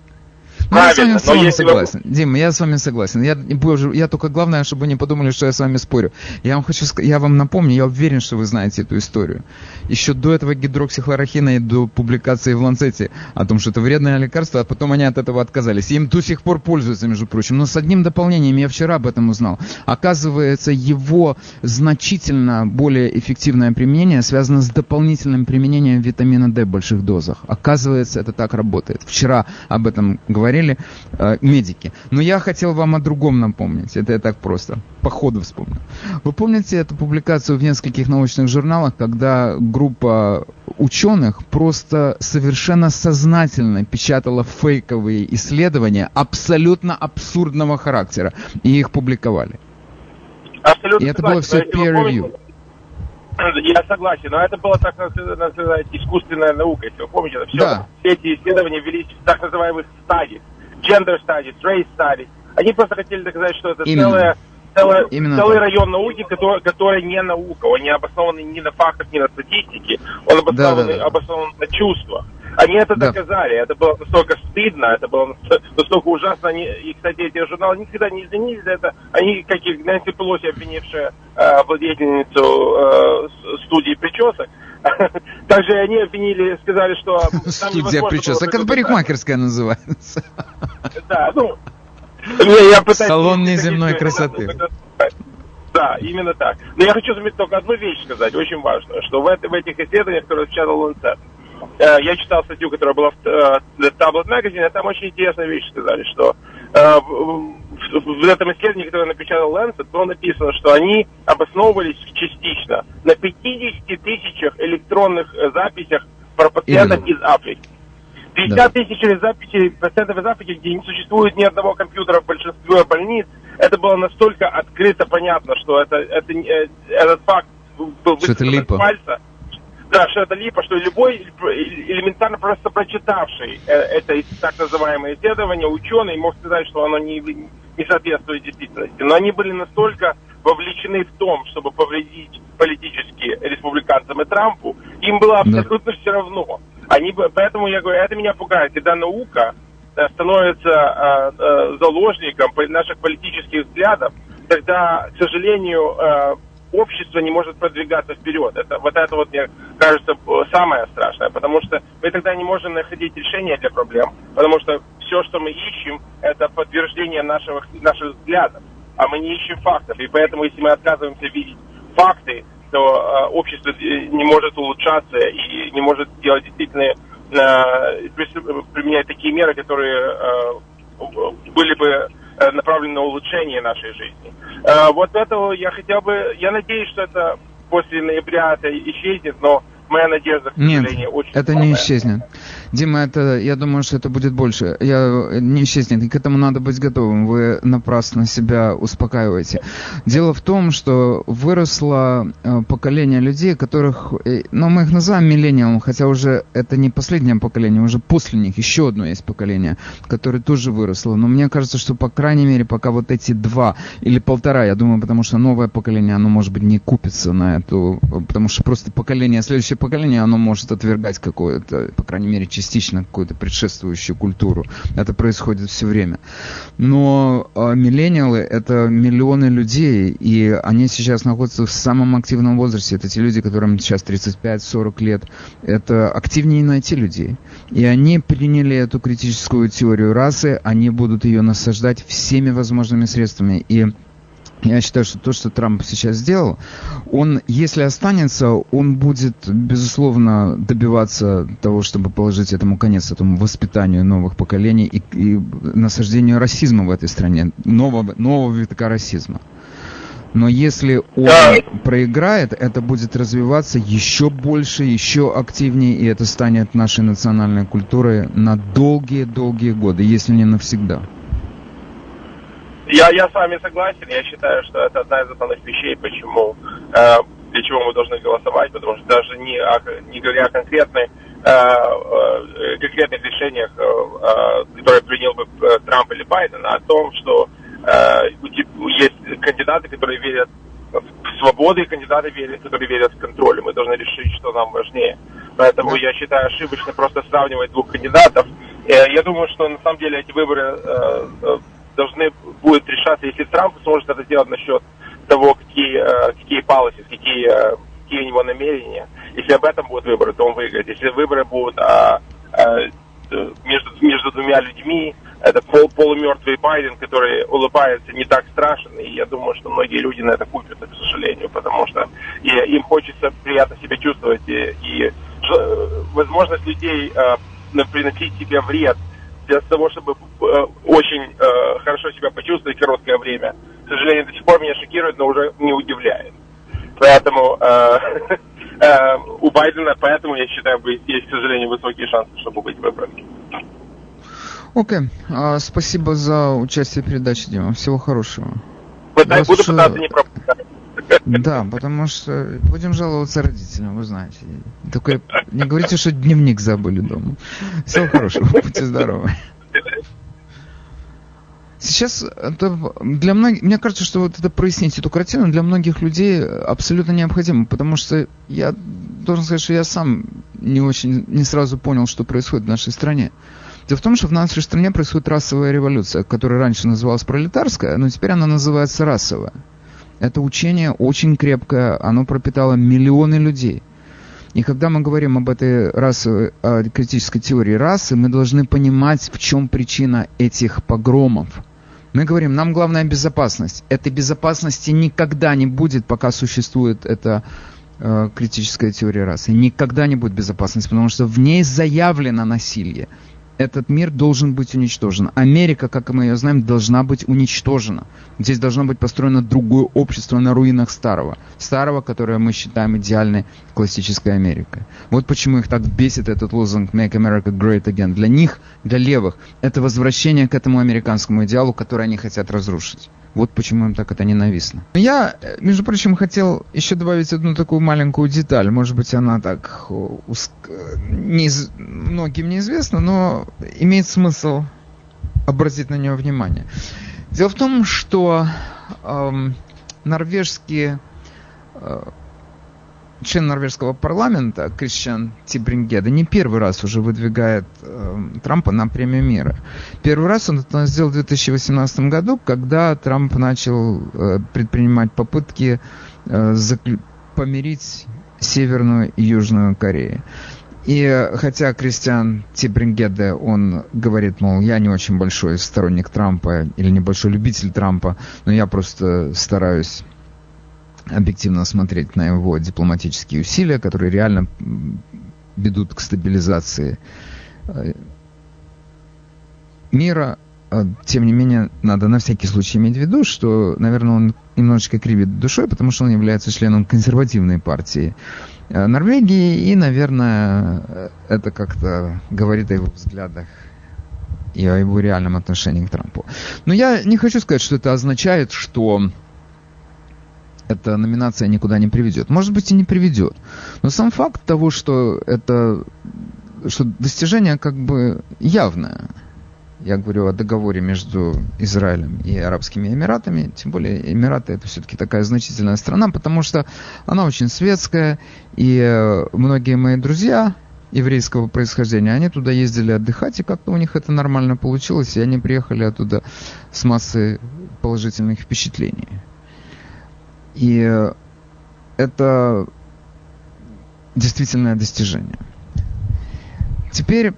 Ну, я с вами, с вами согласен. Вы... Дима, я с вами согласен. Я, боже, я только главное, чтобы вы не подумали, что я с вами спорю. Я вам хочу я вам напомню, я уверен, что вы знаете эту историю. Еще до этого гидроксихлорохина и до публикации в Ланцете о том, что это вредное лекарство, а потом они от этого отказались. И им до сих пор пользуются, между прочим. Но с одним дополнением, я вчера об этом узнал. Оказывается, его значительно более эффективное применение связано с дополнительным применением витамина D в больших дозах. Оказывается, это так работает. Вчера об этом говорили говорили э, медики. Но я хотел вам о другом напомнить. Это я так просто по ходу вспомнил. Вы помните эту публикацию в нескольких научных журналах, когда группа ученых просто совершенно сознательно печатала фейковые исследования абсолютно абсурдного характера и их публиковали? Абсолютно и это было все peer review. Я согласен, но это было так называемая искусственная наука, если вы помните. Это все, да. все эти исследования велись в так называемых стадиях. Gender studies, race studies. Они просто хотели доказать, что это Именно. целая целый, Именно целый район науки, который, который не наука, он не обоснован ни на фактах, ни на статистике, он обоснован, да, да, да. обоснован на чувствах. Они это да. доказали, это было настолько стыдно, это было настолько ужасно. Они, и, кстати, эти журналы никогда не извинились за это. Они, как и Нэнси Пелоси, обвинившая э, владельницу э, студии причесок, также они обвинили, сказали, что... Студия причесок, это парикмахерская называется. Да, ну... Салон неземной красоты. Да, именно так. Но я хочу заметить только одну вещь сказать, очень важную, что в, в этих исследованиях, которые Lancet, Э, я читал статью, которая была в э, Tablet Magazine, а там очень интересная вещь сказали, что э, в этом исследовании, которое напечатал Lancet, было написано, что они обосновывались частично на 50 тысячах электронных записях про пациентов Именно. из Африки. 50 да. тысяч записей пациентов из Африки, где не существует ни одного компьютера в большинстве больниц, это было настолько открыто понятно, что это, это, этот факт был высказан из пальца да, что это липа, что любой элементарно просто прочитавший э, это так называемое исследование, ученый мог сказать, что оно не, не соответствует действительности. Но они были настолько вовлечены в том, чтобы повредить политически республиканцам и Трампу, им было абсолютно да. все равно. Они, поэтому я говорю, это меня пугает, когда наука э, становится э, э, заложником наших политических взглядов, тогда, к сожалению, э, общество не может продвигаться вперед. Это, вот это вот, мне кажется, самое страшное, потому что мы тогда не можем находить решение для проблем, потому что все, что мы ищем, это подтверждение нашего, наших взглядов, а мы не ищем фактов. И поэтому, если мы отказываемся видеть факты, то э, общество не может улучшаться и не может делать действительно э, применять такие меры, которые э, были бы Э, направлены на улучшение нашей жизни. Э, вот этого я хотел бы, я надеюсь, что это после ноября это исчезнет, но моя надежда, к сожалению, Нет, очень это не исчезнет. Дима, это, я думаю, что это будет больше. Я, не исчезнет, и к этому надо быть готовым. Вы напрасно себя успокаиваете. Дело в том, что выросло э, поколение людей, которых, э, ну, мы их называем миллениалом, хотя уже это не последнее поколение, уже после них еще одно есть поколение, которое тоже выросло. Но мне кажется, что, по крайней мере, пока вот эти два или полтора, я думаю, потому что новое поколение, оно, может быть, не купится на эту, потому что просто поколение, следующее поколение, оно может отвергать какое-то, по крайней мере, частично какую-то предшествующую культуру. Это происходит все время. Но э, миллениалы — это миллионы людей, и они сейчас находятся в самом активном возрасте. Это те люди, которым сейчас 35-40 лет. Это активнее найти людей. И они приняли эту критическую теорию расы, они будут ее насаждать всеми возможными средствами. И я считаю, что то, что Трамп сейчас сделал, он, если останется, он будет, безусловно, добиваться того, чтобы положить этому конец, этому воспитанию новых поколений и, и насаждению расизма в этой стране, нового, нового витка расизма. Но если он да. проиграет, это будет развиваться еще больше, еще активнее, и это станет нашей национальной культурой на долгие-долгие годы, если не навсегда. Я, я с вами согласен. Я считаю, что это одна из основных вещей, почему, э, для чего мы должны голосовать, потому что даже не, о, не говоря о конкретной, э, э, конкретных решениях, э, которые принял бы Трамп или Байден, а о том, что есть кандидаты, которые верят в свободу, и кандидаты, верят, которые верят в контроль. Мы должны решить, что нам важнее. Поэтому я считаю ошибочно просто сравнивать двух кандидатов. Я думаю, что на самом деле эти выборы должны будет решаться, если Трамп сможет это сделать насчет того, какие, э, какие policies, какие, э, какие у него намерения. Если об этом будут выборы, то он выиграет. Если выборы будут а, а, между, между двумя людьми, это пол, полумертвый Байден, который улыбается, не так страшен. И я думаю, что многие люди на это купят, к сожалению, потому что и, им хочется приятно себя чувствовать. И, и возможность людей а, приносить себе вред – для того, чтобы э, очень э, хорошо себя почувствовать короткое время. К сожалению, до сих пор меня шокирует, но уже не удивляет. Поэтому э, э, у Байдена, поэтому я считаю, есть, к сожалению, высокие шансы, чтобы быть выбран. Окей. Okay. А, спасибо за участие в передаче, Дима. Всего хорошего. Пытай, буду пытаться не пропускать. Да, потому что будем жаловаться родителям, вы знаете. Только не говорите, что дневник забыли дома. Всего хорошего, будьте здоровы. Сейчас это для многих, мне кажется, что вот это прояснить эту картину для многих людей абсолютно необходимо, потому что я должен сказать, что я сам не очень, не сразу понял, что происходит в нашей стране. Дело в том, что в нашей стране происходит расовая революция, которая раньше называлась пролетарская, но теперь она называется расовая. Это учение очень крепкое, оно пропитало миллионы людей. И когда мы говорим об этой расовой, о критической теории расы, мы должны понимать, в чем причина этих погромов. Мы говорим, нам главная безопасность. Этой безопасности никогда не будет, пока существует эта э, критическая теория расы. Никогда не будет безопасности, потому что в ней заявлено насилие этот мир должен быть уничтожен. Америка, как мы ее знаем, должна быть уничтожена. Здесь должно быть построено другое общество на руинах старого. Старого, которое мы считаем идеальной классической Америкой. Вот почему их так бесит этот лозунг «Make America Great Again». Для них, для левых, это возвращение к этому американскому идеалу, который они хотят разрушить. Вот почему им так это ненавистно. Я, между прочим, хотел еще добавить одну такую маленькую деталь. Может быть, она так уск... не... многим неизвестна, но имеет смысл обратить на нее внимание. Дело в том, что эм, норвежские э, член норвежского парламента Кристиан Тибрингеда не первый раз уже выдвигает э, Трампа на премию мира. Первый раз он это сделал в 2018 году, когда Трамп начал э, предпринимать попытки э, заклю... помирить Северную и Южную Корею. И э, хотя Кристиан Тибрингеде, он говорит, мол, я не очень большой сторонник Трампа или небольшой любитель Трампа, но я просто стараюсь объективно смотреть на его дипломатические усилия, которые реально ведут к стабилизации э, мира. А, тем не менее, надо на всякий случай иметь в виду, что, наверное, он немножечко кривит душой, потому что он является членом консервативной партии э, Норвегии, и, наверное, это как-то говорит о его взглядах и о его реальном отношении к Трампу. Но я не хочу сказать, что это означает, что эта номинация никуда не приведет. Может быть и не приведет. Но сам факт того, что это что достижение как бы явное. Я говорю о договоре между Израилем и Арабскими Эмиратами. Тем более Эмираты это все-таки такая значительная страна, потому что она очень светская. И э, многие мои друзья еврейского происхождения, они туда ездили отдыхать, и как-то у них это нормально получилось, и они приехали оттуда с массой положительных впечатлений. И это действительное достижение. Теперь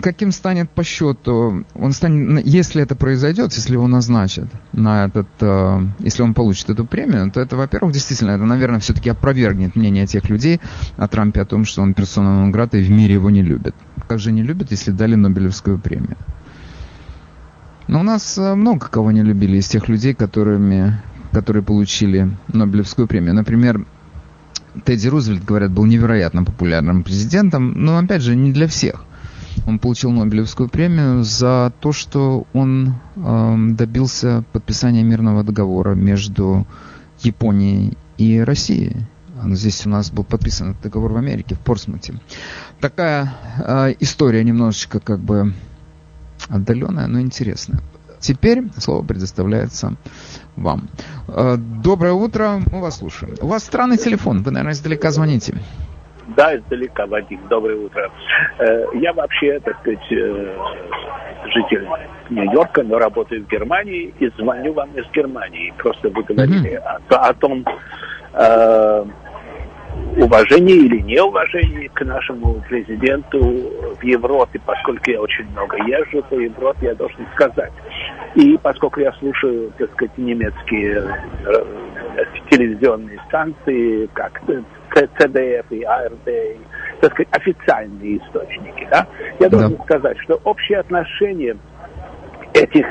каким станет по счету, он станет, если это произойдет, если его назначат на этот, э, если он получит эту премию, то это, во-первых, действительно, это, наверное, все-таки опровергнет мнение тех людей о Трампе о том, что он персона нон и в мире его не любят. Как же не любят, если дали Нобелевскую премию? Но у нас э, много кого не любили из тех людей, которыми которые получили Нобелевскую премию. Например, Тедди Рузвельт, говорят, был невероятно популярным президентом, но, опять же, не для всех. Он получил Нобелевскую премию за то, что он э, добился подписания мирного договора между Японией и Россией. Здесь у нас был подписан этот договор в Америке, в Портсмуте. Такая э, история немножечко как бы отдаленная, но интересная. Теперь слово предоставляется вам. Э, доброе утро, мы вас слушаем. У вас странный телефон, вы, наверное, издалека звоните. Да, издалека, Вадим, доброе утро. Э, я вообще, так сказать, э, житель Нью-Йорка, но работаю в Германии и звоню вам из Германии. Просто вы говорили mm-hmm. о, о том, уважение или неуважение к нашему президенту в Европе, поскольку я очень много езжу по Европе, я должен сказать. И поскольку я слушаю, так сказать, немецкие э, телевизионные станции, как ЦДФ и АРД, так сказать, официальные источники, да, я должен да. сказать, что общее отношение этих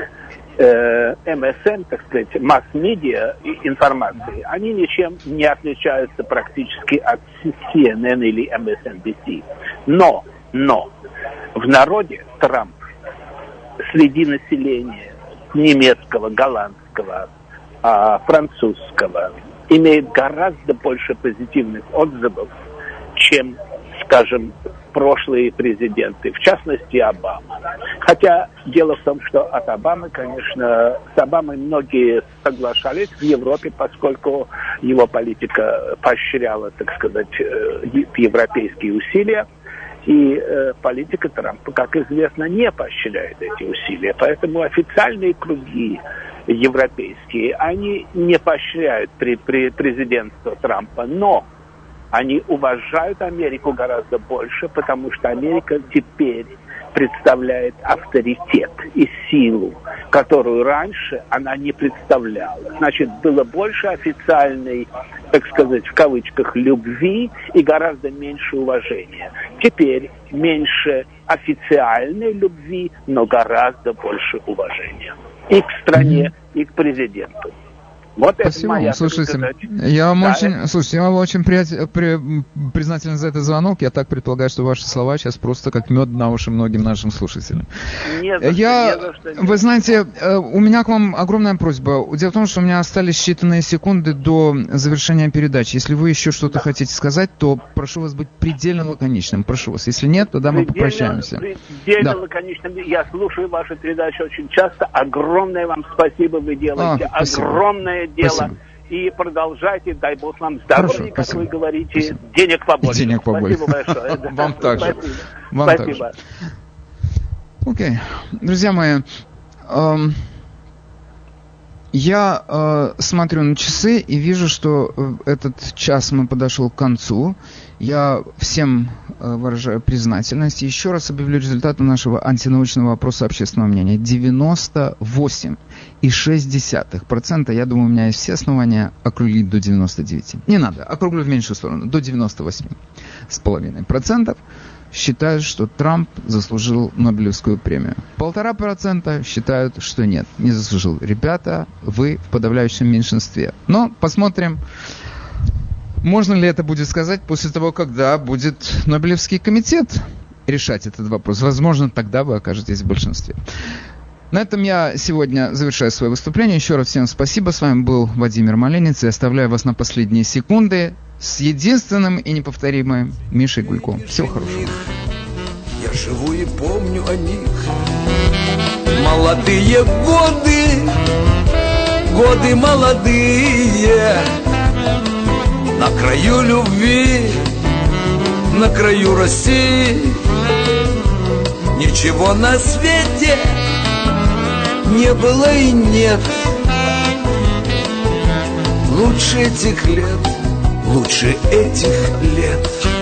э, МСН, так сказать, масс-медиа информации, они ничем не отличаются практически от CNN или MSNBC. Но, но, в народе Трамп среди населения немецкого, голландского, а, французского имеет гораздо больше позитивных отзывов, чем, скажем, прошлые президенты, в частности Обама. Хотя дело в том, что от Обамы, конечно, с Обамой многие соглашались в Европе, поскольку его политика поощряла, так сказать, э, европейские усилия. И э, политика Трампа, как известно, не поощряет эти усилия. Поэтому официальные круги европейские, они не поощряют при, при президентство Трампа. Но они уважают Америку гораздо больше, потому что Америка теперь представляет авторитет и силу, которую раньше она не представляла. Значит, было больше официальной, так сказать, в кавычках, любви и гораздо меньше уважения. Теперь меньше официальной любви, но гораздо больше уважения и к стране, и к президенту. Вот Спасибо это моя Слушайте, я вам да, очень, это... слушайте, я вам очень при, при, признателен за этот звонок. Я так предполагаю, что ваши слова сейчас просто как мед на уши многим нашим слушателям. Не за я, не за что, не вы знаете, э, у меня к вам огромная просьба. Дело в том, что у меня остались считанные секунды до завершения передачи. Если вы еще что-то да. хотите сказать, то прошу вас быть предельно лаконичным. Прошу вас. Если нет, тогда мы предельно, попрощаемся. Предельно да. лаконичным. Я слушаю ваши передачи очень часто. Огромное вам спасибо вы делаете. А, Огромное дело. Спасибо. и продолжайте, дай бог нам здоровья, как вы говорите, спасибо. денег побольше. Денег побольше. Спасибо большое. Вам также. Вам Спасибо. Окей. Друзья мои, я э, смотрю на часы и вижу, что э, этот час мы подошел к концу. Я всем э, выражаю признательность. Еще раз объявлю результаты нашего антинаучного опроса общественного мнения. 98,6%. Я думаю, у меня есть все основания округлить до 99. Не надо, округлю в меньшую сторону, до 98,5% считают, что Трамп заслужил Нобелевскую премию. Полтора процента считают, что нет, не заслужил. Ребята, вы в подавляющем меньшинстве. Но посмотрим, можно ли это будет сказать после того, когда будет Нобелевский комитет решать этот вопрос. Возможно, тогда вы окажетесь в большинстве. На этом я сегодня завершаю свое выступление. Еще раз всем спасибо. С вами был Владимир Маленец. И оставляю вас на последние секунды с единственным и неповторимым Мишей Гульком. Всего хорошего. Я живу и помню о них. Молодые годы, годы молодые, на краю любви, на краю России. Ничего на свете не было и нет. Лучше этих лет, лучше этих лет